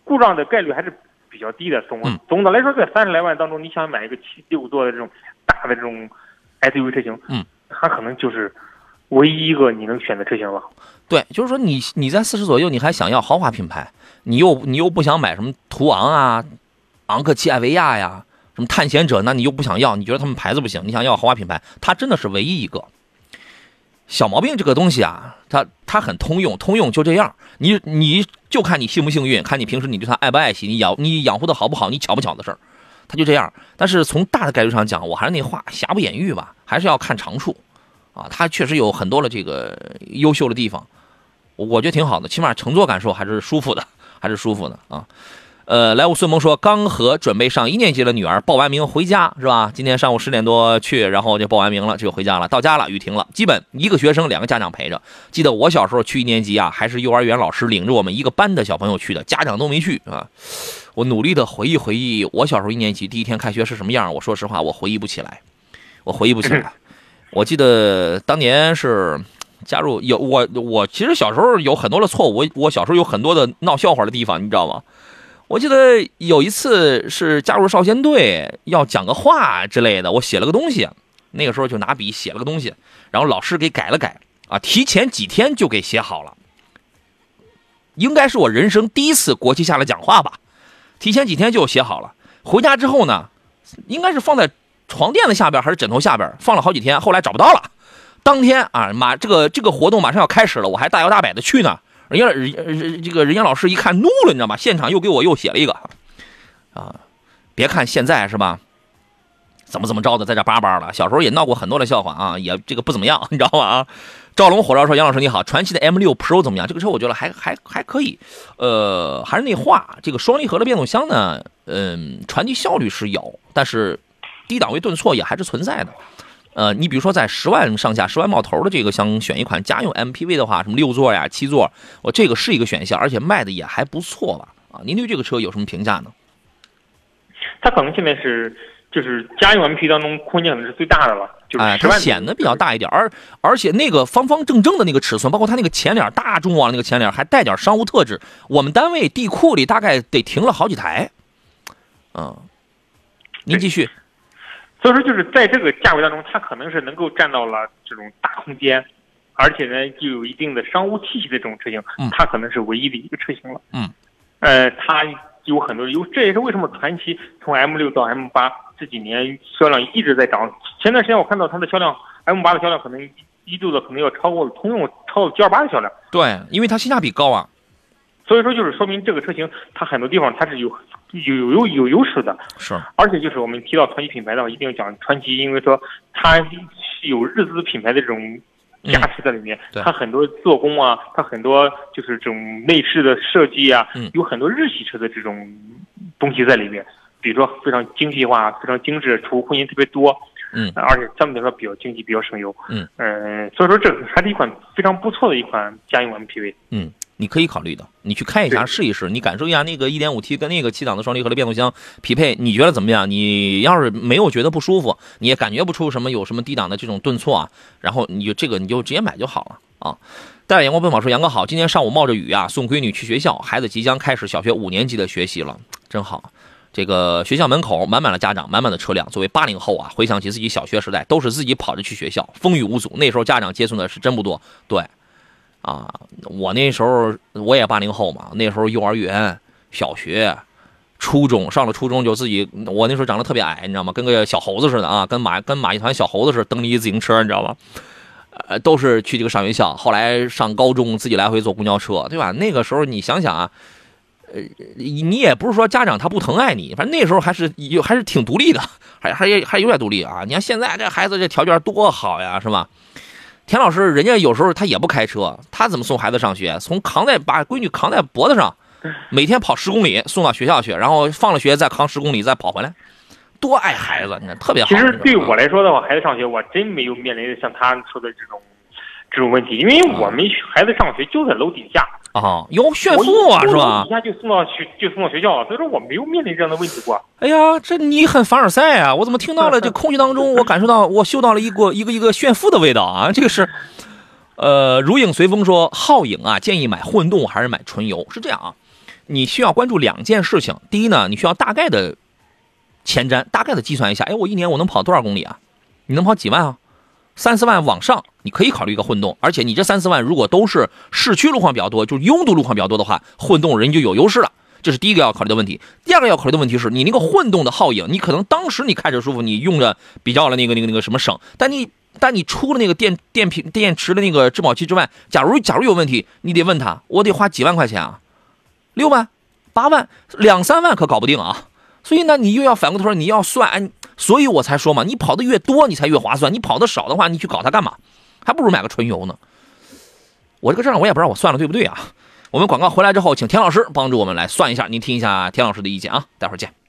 故障的概率还是比较低的。总总的来说，在三十来万当中，你想买一个七六座的这种大的这种 SUV 车型，嗯，它可能就是唯一一个你能选的车型了。对，就是说你你在四十左右，你还想要豪华品牌，你又你又不想买什么途昂啊、昂克旗、艾维亚呀。什么探险者？那你又不想要？你觉得他们牌子不行？你想要豪华品牌？它真的是唯一一个。小毛病这个东西啊，它它很通用，通用就这样。你你就看你幸不幸运，看你平时你对它爱不爱惜，你养你养护的好不好，你巧不巧的事儿。它就这样。但是从大的概率上讲，我还是那话，瑕不掩瑜吧，还是要看长处啊。它确实有很多的这个优秀的地方，我觉得挺好的，起码乘坐感受还是舒服的，还是舒服的啊。呃，来，我孙萌说，刚和准备上一年级的女儿报完名回家，是吧？今天上午十点多去，然后就报完名了，就回家了。到家了，雨停了，基本一个学生两个家长陪着。记得我小时候去一年级啊，还是幼儿园老师领着我们一个班的小朋友去的，家长都没去啊。我努力的回忆回忆，我小时候一年级第一天开学是什么样。我说实话，我回忆不起来，我回忆不起来。我记得当年是加入有我我其实小时候有很多的错误，我我小时候有很多的闹笑话的地方，你知道吗？我记得有一次是加入少先队要讲个话之类的，我写了个东西，那个时候就拿笔写了个东西，然后老师给改了改啊，提前几天就给写好了，应该是我人生第一次国旗下来讲话吧，提前几天就写好了。回家之后呢，应该是放在床垫子下边还是枕头下边，放了好几天，后来找不到了。当天啊，马这个这个活动马上要开始了，我还大摇大摆的去呢。人家人这个人家老师一看怒了，你知道吗？现场又给我又写了一个，啊，别看现在是吧，怎么怎么着的，在这叭叭了。小时候也闹过很多的笑话啊，也这个不怎么样，你知道吗？啊，赵龙火烧说：“杨老师你好，传祺的 M6 Pro 怎么样？这个车我觉得还还还可以。呃，还是那话，这个双离合的变速箱呢，嗯，传递效率是有，但是低档位顿挫也还是存在的。呃，你比如说在十万上下、十万冒头的这个，想选一款家用 MPV 的话，什么六座呀、七座，我这个是一个选项，而且卖的也还不错吧？啊，您对这个车有什么评价呢？它可能现在是就是家用 MPV 当中空间可能是最大的了，就是哎，它显得比较大一点，而而且那个方方正正的那个尺寸，包括它那个前脸大中网那个前脸，还带点商务特质。我们单位地库里大概得停了好几台。嗯，您继续。所以说就是在这个价位当中，它可能是能够占到了这种大空间，而且呢又有一定的商务气息的这种车型嗯，它可能是唯一的一个车型了。嗯，呃，它有很多有，这也是为什么传奇从 M 六到 M 八这几年销量一直在涨。前段时间我看到它的销量 M 八的销量可能一度的可能要超过了通用超过 G 二八的销量。对，因为它性价比高啊。所以说就是说明这个车型它很多地方它是有有有有有优势的。是，而且就是我们提到传奇品牌的话，一定要讲传奇，因为说它有日资品牌的这种加持在里面，它很多做工啊，它很多就是这种内饰的设计啊，嗯。有很多日系车的这种东西在里面，比如说非常精细化、非常精致，储物空间特别多，嗯。而且相对来说比较经济、比较省油，嗯。呃所以说这还是一款非常不错的一款家用 MPV。嗯，你可以考虑的，你去开一下试一试，你感受一下那个 1.5T 跟那个七档的双离合的变速箱匹配，你觉得怎么样？你要是没有觉得不舒服，你也感觉不出什么有什么低档的这种顿挫啊，然后你就这个你就直接买就好了啊。带着阳光奔跑说：“杨哥好，今天上午冒着雨啊，送闺女去学校，孩子即将开始小学五年级的学习了，真好。这个学校门口满满的家长，满满的车辆。作为八零后啊，回想起自己小学时代，都是自己跑着去学校，风雨无阻。那时候家长接送的是真不多，对。”啊，我那时候我也八零后嘛，那时候幼儿园、小学、初中上了初中就自己，我那时候长得特别矮，你知道吗？跟个小猴子似的啊，跟马跟马戏团小猴子似的，蹬着一自行车，你知道吗？呃，都是去这个上学校，后来上高中自己来回坐公交车，对吧？那个时候你想想啊，呃，你也不是说家长他不疼爱你，反正那时候还是有还是挺独立的，还还还有点独立啊。你看现在这孩子这条件多好呀，是吧？田老师，人家有时候他也不开车，他怎么送孩子上学？从扛在把闺女扛在脖子上，每天跑十公里送到学校去，然后放了学再扛十公里再跑回来，多爱孩子，你看特别好。其实对我来说的话，孩子上学，我真没有面临像他说的这种这种问题，因为我们孩子上学就在楼底下，啊，有炫富啊，是吧一？下就送到学就送到学校了，所以说我没有面临这样的问题过。哎呀，这你很凡尔赛啊！我怎么听到了 这空气当中，我感受到我嗅到了一股一个一个炫富的味道啊！这个是，呃，如影随风说皓影啊，建议买混动还是买纯油？是这样啊，你需要关注两件事情。第一呢，你需要大概的前瞻，大概的计算一下，哎，我一年我能跑多少公里啊？你能跑几万啊？三四万往上，你可以考虑一个混动，而且你这三四万如果都是市区路况比较多，就是拥堵路况比较多的话，混动人就有优势了。这是第一个要考虑的问题。第二个要考虑的问题是你那个混动的耗影，你可能当时你开着舒服，你用着比较了那个那个那个什么省，但你但你除了那个电电瓶电池的那个质保期之外，假如假如有问题，你得问他，我得花几万块钱啊？六万、八万、两三万可搞不定啊！所以呢，你又要反过头来你要算，哎，所以我才说嘛，你跑的越多，你才越划算。你跑的少的话，你去搞它干嘛？还不如买个纯油呢。我这个账我也不知道我算了对不对啊。我们广告回来之后，请田老师帮助我们来算一下，您听一下田老师的意见啊。待会儿见。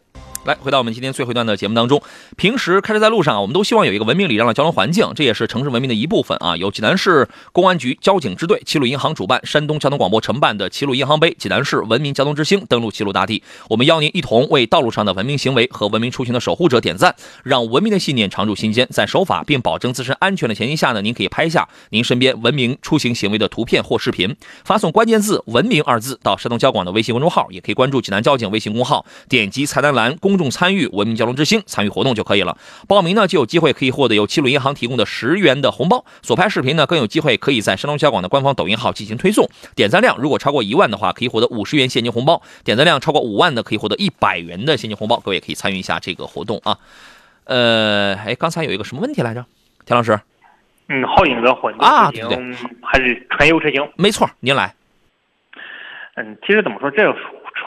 来，回到我们今天最后一段的节目当中。平时开车在路上啊，我们都希望有一个文明礼让的交通环境，这也是城市文明的一部分啊。由济南市公安局交警支队、齐鲁银行主办、山东交通广播承办的齐鲁银行杯济南市文明交通之星登陆齐鲁大地，我们邀您一同为道路上的文明行为和文明出行的守护者点赞，让文明的信念常驻心间。在守法并保证自身安全的前提下呢，您可以拍下您身边文明出行行为的图片或视频，发送关键字“文明”二字到山东交广的微信公众号，也可以关注济南交警微信公号，点击菜单栏公众参与文明交通之星参与活动就可以了。报名呢就有机会可以获得由齐鲁银行提供的十元的红包，所拍视频呢更有机会可以在山东交广的官方抖音号进行推送。点赞量如果超过一万的话，可以获得五十元现金红包；点赞量超过五万的，可以获得一百元的现金红包。各位也可以参与一下这个活动啊。呃，哎，刚才有一个什么问题来着？田老师，嗯，皓影的混动啊车型、还是纯油车型？没错，您来。嗯，其实怎么说，这个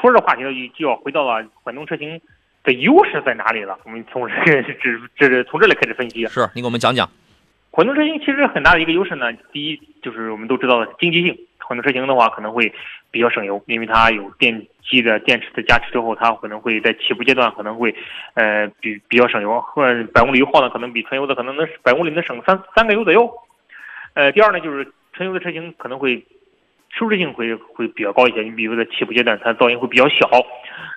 说这话题就要回到了混动车型的优势在哪里了？我们从这这这从这里开始分析。是你给我们讲讲。混动车型其实很大的一个优势呢，第一就是我们都知道的经济性。混动车型的话可能会比较省油，因为它有电机的电池的加持之后，它可能会在起步阶段可能会呃比比较省油，或百公里油耗呢可能比纯油的可能能百公里能省三三个油左右。呃，第二呢就是纯油的车型可能会舒适性会会比较高一些，你比如在起步阶段它噪音会比较小。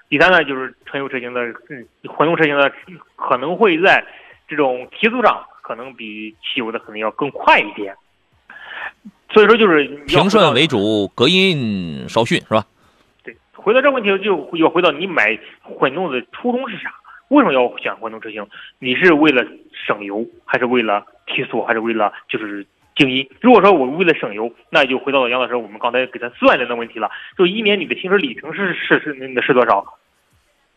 第三呢就是纯油车型的嗯混动车型的可能会在这种提速上。可能比汽油的可能要更快一点，所以说就是平顺为主，隔音稍逊是吧？对，回到这个问题就要回到你买混动的初衷是啥？为什么要选混动车型？你是为了省油，还是为了提速，还是为了就是静音？如果说我为了省油，那就回到了杨老师我们刚才给他算的那问题了，就一年你的行驶里程是是是那是多少？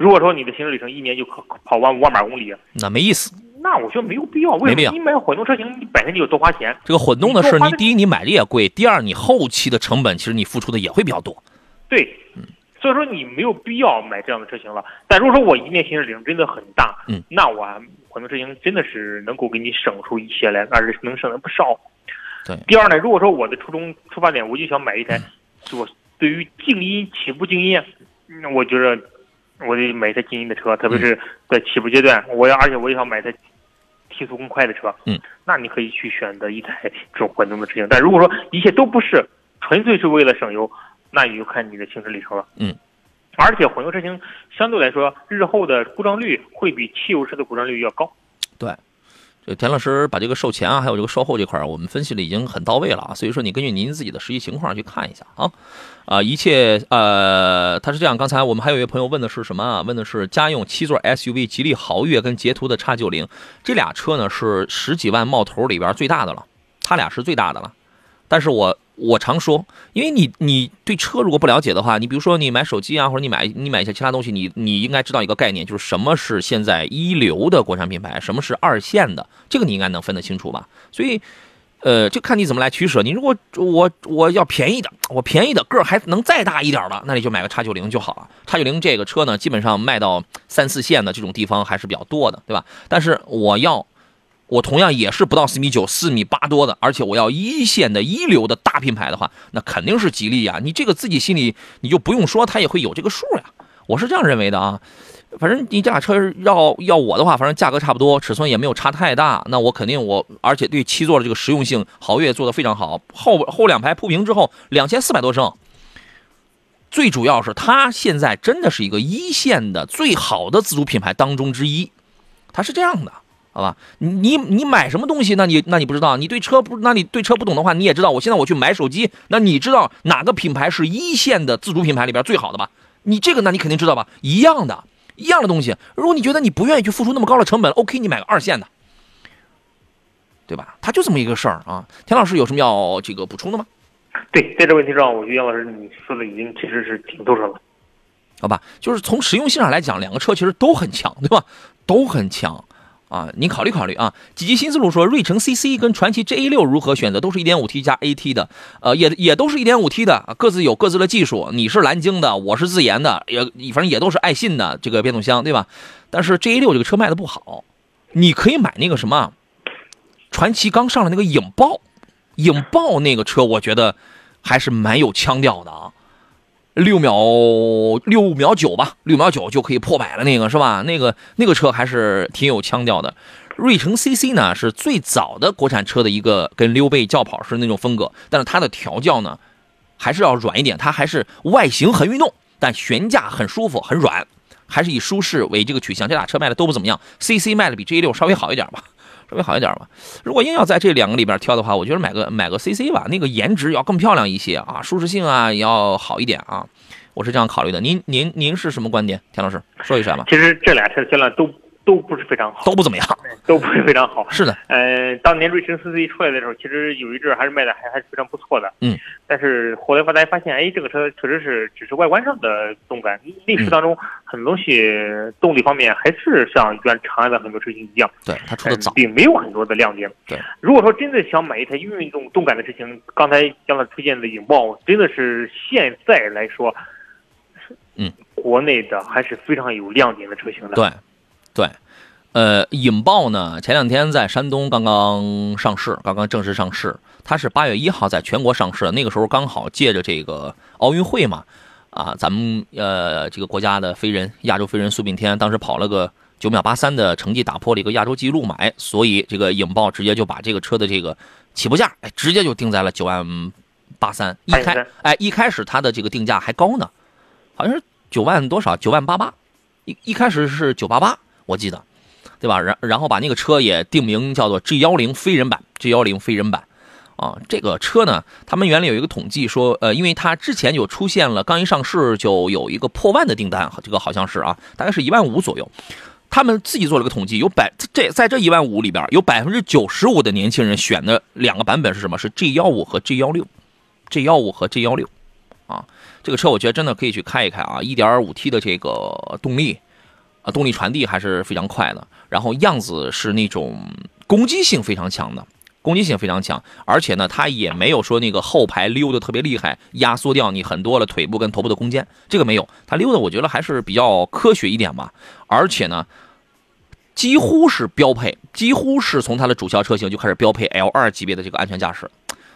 如果说你的行驶里程一年就跑跑完五万把公里，那没意思。那我觉得没有必要。没必要。你买混动车型，你本身就有多花钱。这个混动的是，你第一你买的也贵，第二你后期的成本其实你付出的也会比较多。对，嗯，所以说你没有必要买这样的车型了。但如果说我一年行驶里程真的很大，嗯，那我混动车型真的是能够给你省出一些来，而且能省的不少。对。第二呢，如果说我的初衷出发点我就想买一台，我对于静音起步静音，那我觉得。我得买一台静音的车，特别是在起步阶段，我要而且我也想买台提速更快的车。嗯，那你可以去选择一台这种混动的车型。但如果说一切都不是，纯粹是为了省油，那你就看你的行驶里程了。嗯，而且混动车型相对来说，日后的故障率会比汽油车的故障率要高。对。这田老师把这个售前啊，还有这个售后这块儿，我们分析的已经很到位了啊。所以说，你根据您自己的实际情况去看一下啊。啊，一切呃，他是这样。刚才我们还有一位朋友问的是什么啊？问的是家用七座 SUV 吉利豪越跟捷途的叉九零这俩车呢，是十几万冒头里边最大的了，他俩是最大的了。但是我。我常说，因为你你对车如果不了解的话，你比如说你买手机啊，或者你买你买一些其他东西，你你应该知道一个概念，就是什么是现在一流的国产品牌，什么是二线的，这个你应该能分得清楚吧？所以，呃，就看你怎么来取舍。你如果我我要便宜的，我便宜的个还能再大一点的，那你就买个叉九零就好了。叉九零这个车呢，基本上卖到三四线的这种地方还是比较多的，对吧？但是我要。我同样也是不到四米九、四米八多的，而且我要一线的一流的大品牌的话，那肯定是吉利呀。你这个自己心里你就不用说，他也会有这个数呀。我是这样认为的啊。反正你这俩车要要我的话，反正价格差不多，尺寸也没有差太大，那我肯定我，而且对七座的这个实用性，豪越做的非常好。后后两排铺平之后，两千四百多升。最主要是它现在真的是一个一线的最好的自主品牌当中之一，它是这样的。好吧，你你买什么东西？那你那你不知道，你对车不，那你对车不懂的话，你也知道。我现在我去买手机，那你知道哪个品牌是一线的自主品牌里边最好的吧？你这个那你肯定知道吧？一样的，一样的东西。如果你觉得你不愿意去付出那么高的成本，OK，你买个二线的，对吧？它就这么一个事儿啊。田老师有什么要这个补充的吗？对，在这问题上，我觉得杨老师你说的已经其实是挺透彻了。好吧，就是从实用性上来讲，两个车其实都很强，对吧？都很强。啊，您考虑考虑啊！几级新思路说，瑞城 CC 跟传祺 GA 六如何选择？都是一点五 T 加 AT 的，呃，也也都是一点五 T 的，各自有各自的技术。你是蓝鲸的，我是自研的，也反正也都是爱信的这个变速箱，对吧？但是 GA 六这个车卖的不好，你可以买那个什么，传祺刚上的那个影豹，影豹那个车，我觉得还是蛮有腔调的啊。六秒六秒九吧，六秒九就可以破百了，那个是吧？那个那个车还是挺有腔调的。瑞城 CC 呢是最早的国产车的一个跟溜背轿跑式那种风格，但是它的调教呢还是要软一点，它还是外形很运动，但悬架很舒服很软，还是以舒适为这个取向。这俩车卖的都不怎么样，CC 卖的比 G 六稍微好一点吧。稍微好一点吧。如果硬要在这两个里边挑的话，我觉得买个买个 CC 吧，那个颜值要更漂亮一些啊，舒适性啊也要好一点啊。我是这样考虑的。您您您是什么观点？田老师说一下吧。其实这俩车现在都。都不是非常好，都不怎么样，都不是非常好。是的，呃，当年瑞城 CC 出来的时候，其实有一阵还是卖的还还是非常不错的。嗯，但是后来大家发现，哎，这个车确实是只是外观上的动感，内饰当中很多东西动力方面还是像原长安的很多车型一样。对，它出的早，并没有很多的亮点。对，如果说真的想买一台运动动感的车型，刚才杨老师推荐的影豹，真的是现在来说，嗯，国内的还是非常有亮点的车型的。对，对，呃，影豹呢，前两天在山东刚刚上市，刚刚正式上市。它是八月一号在全国上市，那个时候刚好借着这个奥运会嘛，啊，咱们呃这个国家的飞人，亚洲飞人苏炳添当时跑了个九秒八三的成绩，打破了一个亚洲纪录嘛，哎，所以这个影豹直接就把这个车的这个起步价，哎，直接就定在了九万八三。一开，哎，一开始它的这个定价还高呢，好像是九万多少，九万八八，一一开始是九八八，我记得，对吧？然然后把那个车也定名叫做 G 幺零飞人版，G 幺零飞人版。啊，这个车呢，他们原来有一个统计说，呃，因为它之前就出现了，刚一上市就有一个破万的订单，这个好像是啊，大概是一万五左右。他们自己做了个统计，有百这在这一万五里边，有百分之九十五的年轻人选的两个版本是什么？是 G 幺五和 G 幺六，G 幺五和 G 幺六。啊，这个车我觉得真的可以去开一开啊，一点五 T 的这个动力，啊，动力传递还是非常快的，然后样子是那种攻击性非常强的。攻击性非常强，而且呢，它也没有说那个后排溜的特别厉害，压缩掉你很多的腿部跟头部的空间，这个没有。它溜的我觉得还是比较科学一点吧。而且呢，几乎是标配，几乎是从它的主销车型就开始标配 L 二级别的这个安全驾驶。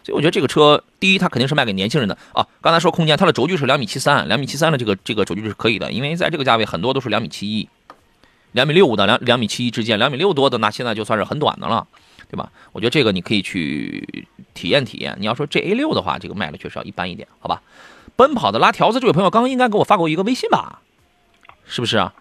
所以我觉得这个车，第一，它肯定是卖给年轻人的啊。刚才说空间，它的轴距是两米七三，两米七三的这个这个轴距是可以的，因为在这个价位很多都是两米七一、两米六五的两两米七一之间，两米六多的那现在就算是很短的了。对吧？我觉得这个你可以去体验体验。你要说这 A 六的话，这个卖的确实要一般一点，好吧？奔跑的拉条子这位朋友刚刚应该给我发过一个微信吧？是不是啊？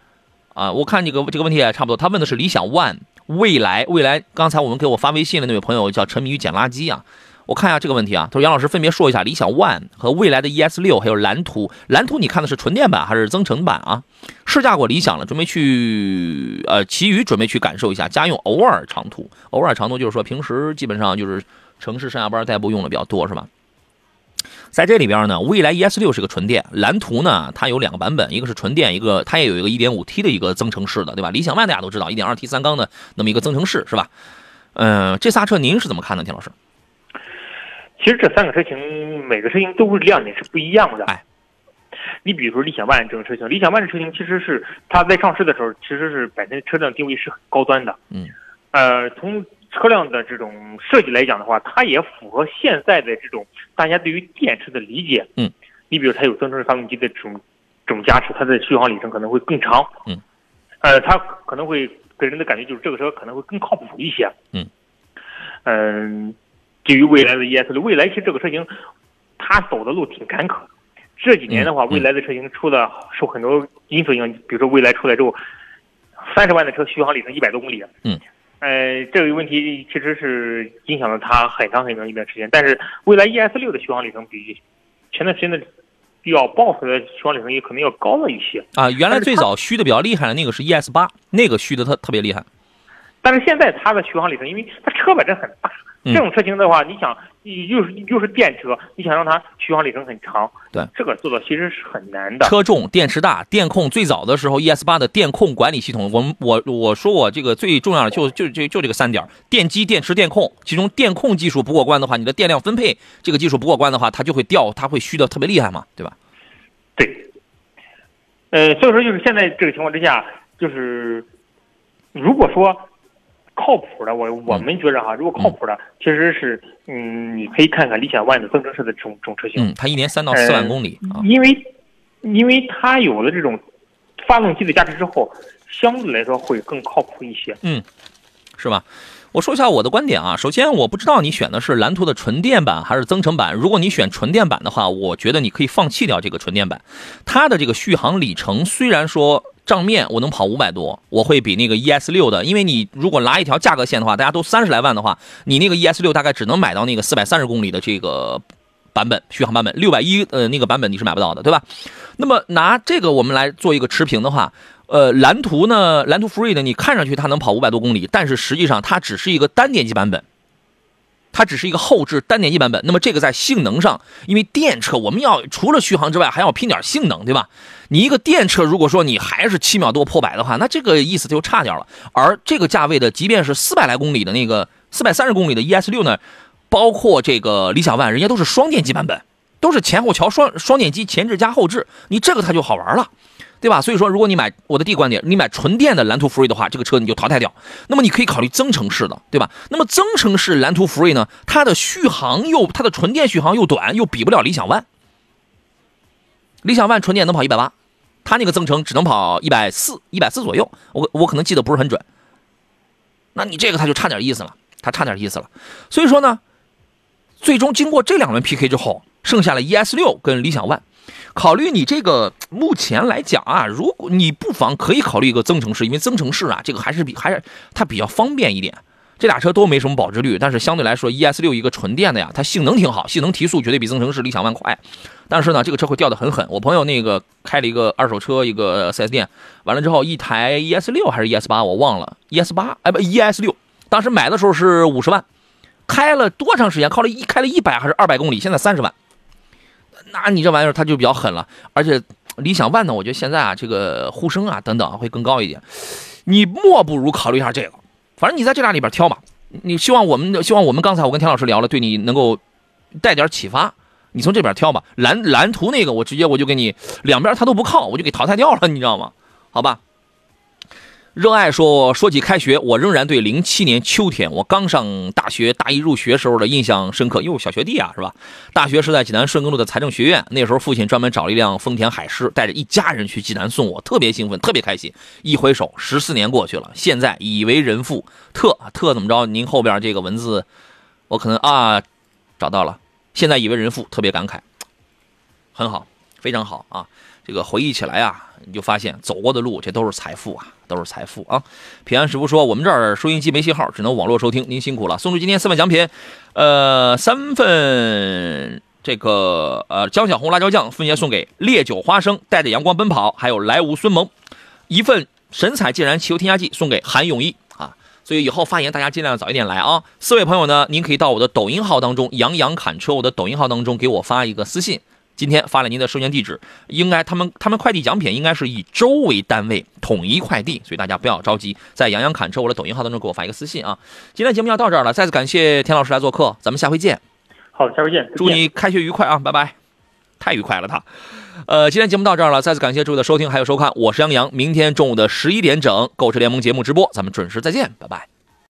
啊，我看这个这个问题也差不多。他问的是理想 ONE 未来未来。刚才我们给我发微信的那位朋友叫沉迷于捡垃圾啊。我看一下这个问题啊，他说杨老师分别说一下理想 ONE 和未来的 ES 六，还有蓝图。蓝图你看的是纯电版还是增程版啊？试驾过理想了，准备去呃，其余准备去感受一下家用，偶尔长途，偶尔长途就是说平时基本上就是城市上下班代步用的比较多是吧？在这里边呢，蔚来 ES 六是个纯电，蓝图呢它有两个版本，一个是纯电，一个它也有一个 1.5T 的一个增程式的，对吧？理想 ONE 大家都知道，1.2T 三缸的那么一个增程式是吧？嗯，这仨车您是怎么看的，田老师？其实这三个车型，每个车型都是亮点是不一样的。哎，你比如说理想 ONE 这种车型，理想 ONE 这车型其实是它在上市的时候，其实是本身车辆定位是很高端的。嗯，呃，从车辆的这种设计来讲的话，它也符合现在的这种大家对于电池的理解。嗯，你比如它有增程式发动机的这种这种加持，它的续航里程可能会更长。嗯，呃，它可能会给人的感觉就是这个车可能会更靠谱一些。嗯，嗯。至于未来的 ES 六，未来其实这个车型，它走的路挺坎坷。这几年的话，未来的车型出的受很多因素影响，比如说未来出来之后，三十万的车续航里程一百多公里。嗯，呃，这个问题其实是影响了它很长很长一段时间。但是未来 ES 六的续航里程比前段时间的要爆出来的续航里程也可能要高了一些。啊，原来最早虚的比较厉害的那个是 ES 八，那个虚的特特别厉害。但是现在它的续航里程，因为它车本身很大。这种车型的话，你想又是又是电车，你想让它续航里程很长，对这个做到其实是很难的。车重、电池大、电控，最早的时候，ES 八的电控管理系统，我们我我说我这个最重要的就就就就这个三点：电机、电池、电控。其中电控技术不过关的话，你的电量分配这个技术不过关的话，它就会掉，它会虚的特别厉害嘛，对吧？对。呃，所以说就是现在这个情况之下，就是如果说。靠谱的，我我们觉着哈，如果靠谱的，其实是，嗯，你可以看看理想 ONE 的增程式的这种这种车型，嗯，它一年三到四万公里啊，因为，因为它有了这种发动机的加持之后，相对来说会更靠谱一些，嗯，是吧？我说一下我的观点啊，首先我不知道你选的是蓝图的纯电版还是增程版，如果你选纯电版的话，我觉得你可以放弃掉这个纯电版，它的这个续航里程虽然说。账面我能跑五百多，我会比那个 ES 六的，因为你如果拉一条价格线的话，大家都三十来万的话，你那个 ES 六大概只能买到那个四百三十公里的这个版本续航版本，六百一呃那个版本你是买不到的，对吧？那么拿这个我们来做一个持平的话，呃，蓝图呢，蓝图 Free 的，你看上去它能跑五百多公里，但是实际上它只是一个单电机版本。它只是一个后置单电机版本，那么这个在性能上，因为电车我们要除了续航之外，还要拼点性能，对吧？你一个电车如果说你还是七秒多破百的话，那这个意思就差点了。而这个价位的，即便是四百来公里的那个四百三十公里的 ES 六呢，包括这个理想 ONE，人家都是双电机版本，都是前后桥双双电机前置加后置，你这个它就好玩了。对吧？所以说，如果你买我的第一观点，你买纯电的蓝图福瑞的话，这个车你就淘汰掉。那么你可以考虑增程式的，对吧？那么增程式蓝图福瑞呢，它的续航又它的纯电续航又短，又比不了理想 ONE。理想 ONE 纯电能跑一百八，它那个增程只能跑一百四，一百四左右。我我可能记得不是很准。那你这个它就差点意思了，它差点意思了。所以说呢，最终经过这两轮 PK 之后，剩下了 ES 六跟理想 ONE。考虑你这个 目前来讲啊，如果你不妨可以考虑一个增程式，因为增程式啊，这个还是比还是它比较方便一点。这俩车都没什么保值率，但是相对来说，ES 六一个纯电的呀，它性能挺好，性能提速绝对比增程式理想 ONE 快。但是呢，这个车会掉的很狠。我朋友那个开了一个二手车一个 4S 店，完了之后一台 ES 六还是 ES 八我忘了，ES 八哎不 ES 六，当时买的时候是五十万，开了多长时间？靠了一开了一百还是二百公里？现在三十万。那你这玩意儿它就比较狠了，而且理想 ONE 呢，我觉得现在啊，这个呼声啊等等会更高一点。你莫不如考虑一下这个，反正你在这俩里边挑吧。你希望我们希望我们刚才我跟田老师聊了，对你能够带点启发。你从这边挑吧，蓝蓝图那个我直接我就给你两边它都不靠，我就给淘汰掉了，你知道吗？好吧。热爱说说起开学，我仍然对零七年秋天我刚上大学大一入学时候的印象深刻。哟，小学弟啊，是吧？大学是在济南顺耕路的财政学院，那时候父亲专门找了一辆丰田海狮，带着一家人去济南送我，特别兴奋，特别开心。一回首，十四年过去了，现在已为人父。特特怎么着？您后边这个文字，我可能啊找到了。现在已为人父，特别感慨，很好，非常好啊。这个回忆起来啊，你就发现走过的路，这都是财富啊，都是财富啊！平安师傅说，我们这儿收音机没信号，只能网络收听，您辛苦了。送出今天四份奖品，呃，三份这个呃江小红辣椒酱分别送给烈酒花生，带着阳光奔跑，还有来无孙萌，一份神采健然汽油添加剂送给韩永义啊。所以以后发言大家尽量早一点来啊。四位朋友呢，您可以到我的抖音号当中，杨洋侃车，我的抖音号当中给我发一个私信。今天发了您的收件地址，应该他们他们快递奖品应该是以周为单位统一快递，所以大家不要着急，在杨洋侃车我的抖音号当中给我发一个私信啊。今天节目要到这儿了，再次感谢田老师来做客，咱们下回见。好，下回见。祝你开学愉快啊，拜拜。太愉快了他。呃，今天节目到这儿了，再次感谢诸位的收听还有收看，我是杨洋，明天中午的十一点整，购车联盟节目直播，咱们准时再见，拜拜。